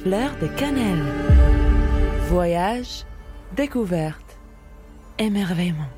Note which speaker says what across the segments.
Speaker 1: Fleur de cannelle. Voyage, découverte, émerveillement.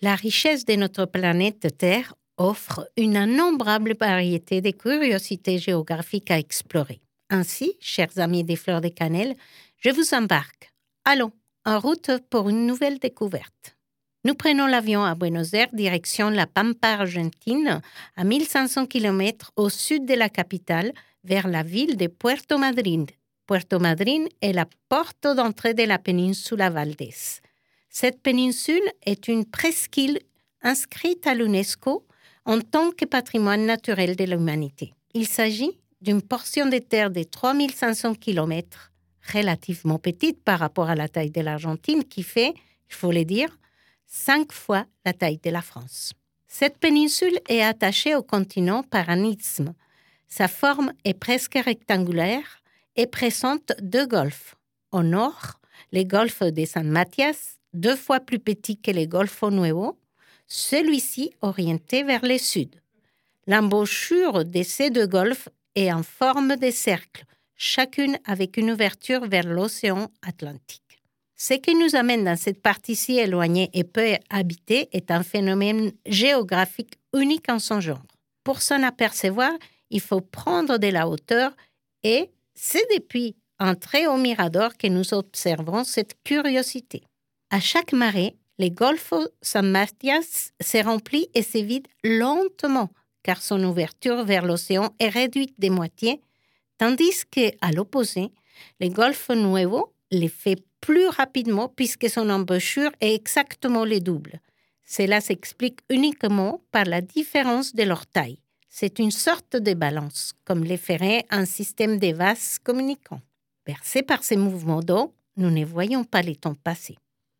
Speaker 2: La richesse de notre planète Terre offre une innombrable variété de curiosités géographiques à explorer. Ainsi, chers amis des fleurs de cannelle, je vous embarque. Allons, en route pour une nouvelle découverte. Nous prenons l'avion à Buenos Aires, direction la Pampa argentine, à 1500 km au sud de la capitale, vers la ville de Puerto Madryn. Puerto Madryn est la porte d'entrée de la péninsule Valdés. Cette péninsule est une presqu'île inscrite à l'UNESCO en tant que patrimoine naturel de l'humanité. Il s'agit d'une portion de terre de 3500 km, relativement petite par rapport à la taille de l'Argentine, qui fait, il faut le dire, cinq fois la taille de la France. Cette péninsule est attachée au continent par un isthme. Sa forme est presque rectangulaire et présente deux golfes. Au nord, les golfe de San Matías, deux fois plus petit que le Golfo Nuevo, celui-ci orienté vers le sud. L'embouchure de ces deux golfes est en forme de cercle, chacune avec une ouverture vers l'océan Atlantique. Ce qui nous amène dans cette partie si éloignée et peu habitée est un phénomène géographique unique en son genre. Pour s'en apercevoir, il faut prendre de la hauteur et c'est depuis un très haut mirador que nous observons cette curiosité. À chaque marée, le Golfo San Matías se remplit et se vide lentement car son ouverture vers l'océan est réduite de moitié, tandis qu'à l'opposé, le Golfo Nuevo le fait plus rapidement puisque son embouchure est exactement le double. Cela s'explique uniquement par la différence de leur taille. C'est une sorte de balance, comme le ferait un système de vases communicants. Bercés par ces mouvements d'eau, nous ne voyons pas les temps passer.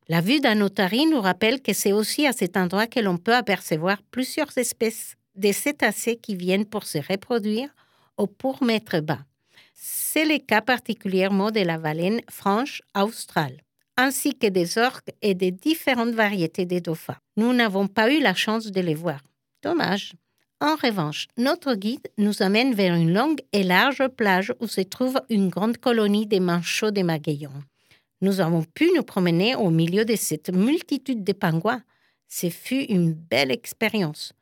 Speaker 2: La vue d'un otarie nous rappelle que c'est aussi à cet endroit que l'on peut apercevoir plusieurs espèces de cétacés qui viennent pour se reproduire ou pour mettre bas. C'est le cas particulièrement de la baleine franche australe, ainsi que des orques et de différentes variétés de dauphins. Nous n'avons pas eu la chance de les voir. Dommage. En revanche, notre guide nous amène vers une longue et large plage où se trouve une grande colonie de manchots de magueillons. Nous avons pu nous promener au milieu de cette multitude de pingouins. Ce fut une belle expérience.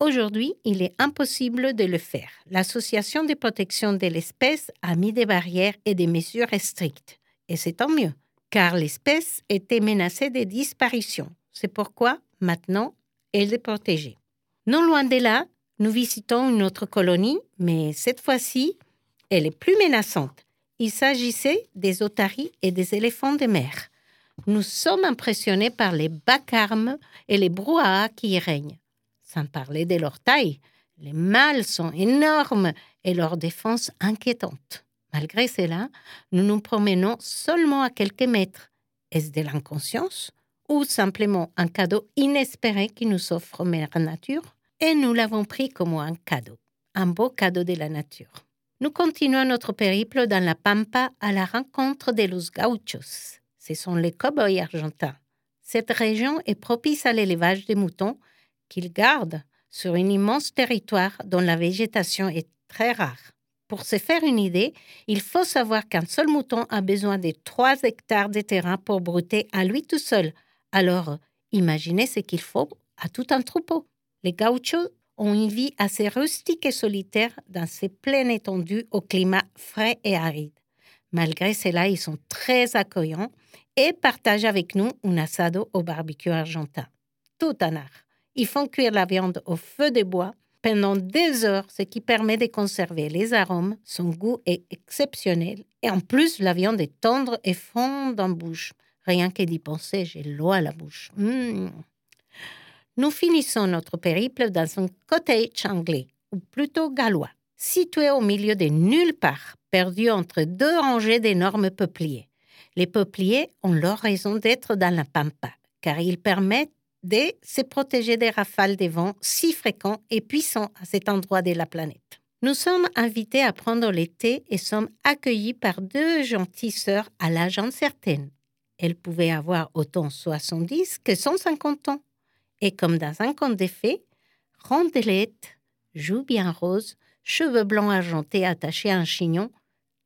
Speaker 2: Aujourd'hui, il est impossible de le faire. L'Association de protection de l'espèce a mis des barrières et des mesures strictes. Et c'est tant mieux, car l'espèce était menacée de disparition. C'est pourquoi, maintenant, elle est protégée. Non loin de là, nous visitons une autre colonie, mais cette fois-ci, elle est plus menaçante. Il s'agissait des otaries et des éléphants de mer. Nous sommes impressionnés par les vacarmes et les brouhahas qui y règnent. Sans parler de leur taille, les mâles sont énormes et leur défense inquiétante. Malgré cela, nous nous promenons seulement à quelques mètres. Est-ce de l'inconscience ou simplement un cadeau inespéré qui nous offre Mère Nature? Et nous l'avons pris comme un cadeau, un beau cadeau de la nature. Nous continuons notre périple dans la Pampa à la rencontre de los gauchos. Ce sont les cow-boys argentins. Cette région est propice à l'élevage des moutons qu'ils gardent sur un immense territoire dont la végétation est très rare. Pour se faire une idée, il faut savoir qu'un seul mouton a besoin de 3 hectares de terrain pour brouter à lui tout seul. Alors, imaginez ce qu'il faut à tout un troupeau. Les gauchos ont une vie assez rustique et solitaire dans ces plaines étendues au climat frais et aride. Malgré cela, ils sont très accueillants et partagent avec nous un assado au barbecue argentin. Tout un art. Ils font cuire la viande au feu de bois pendant des heures, ce qui permet de conserver les arômes. Son goût est exceptionnel. Et en plus, la viande est tendre et fonde en bouche. Rien que d'y penser, j'ai l'eau à la bouche. Mmh. Nous finissons notre périple dans un cottage anglais, ou plutôt gallois, situé au milieu de nulle part, perdu entre deux rangées d'énormes peupliers. Les peupliers ont leur raison d'être dans la pampa, car ils permettent de se protéger des rafales de vent si fréquents et puissants à cet endroit de la planète. Nous sommes invités à prendre l'été et sommes accueillis par deux gentilles sœurs à l'âge incertain. Elles pouvaient avoir autant 70 que 150 ans et comme dans un conte de fées, rondelette, joues bien roses, cheveux blancs argentés attachés à un chignon,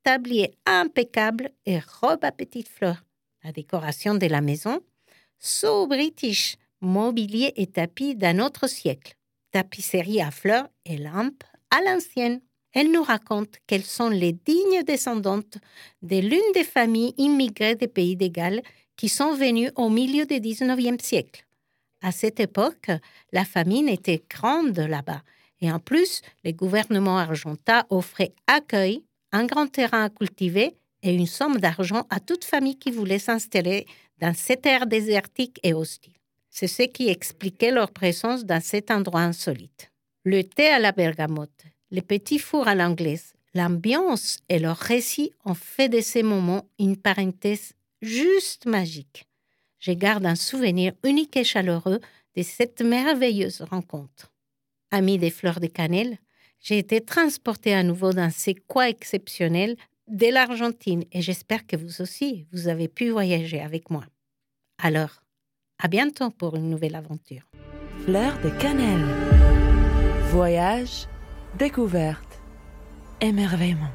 Speaker 2: tablier impeccable et robe à petites fleurs. La décoration de la maison, so british, mobilier et tapis d'un autre siècle, tapisserie à fleurs et lampes à l'ancienne. Elle nous raconte qu'elles sont les dignes descendantes de l'une des familles immigrées des pays de Galles qui sont venues au milieu du XIXe siècle. À cette époque, la famine était grande là-bas et en plus, le gouvernement argentin offrait accueil, un grand terrain à cultiver et une somme d'argent à toute famille qui voulait s'installer dans cette aire désertique et hostile. C'est ce qui expliquait leur présence dans cet endroit insolite. Le thé à la bergamote, les petits fours à l'anglaise, l'ambiance et leur récit ont fait de ces moments une parenthèse juste magique. Je garde un souvenir unique et chaleureux de cette merveilleuse rencontre. Ami des fleurs de cannelle, j'ai été transportée à nouveau dans ces coins exceptionnels de l'Argentine et j'espère que vous aussi, vous avez pu voyager avec moi. Alors, à bientôt pour une nouvelle aventure.
Speaker 1: Fleurs de cannelle. Voyage, découverte, émerveillement.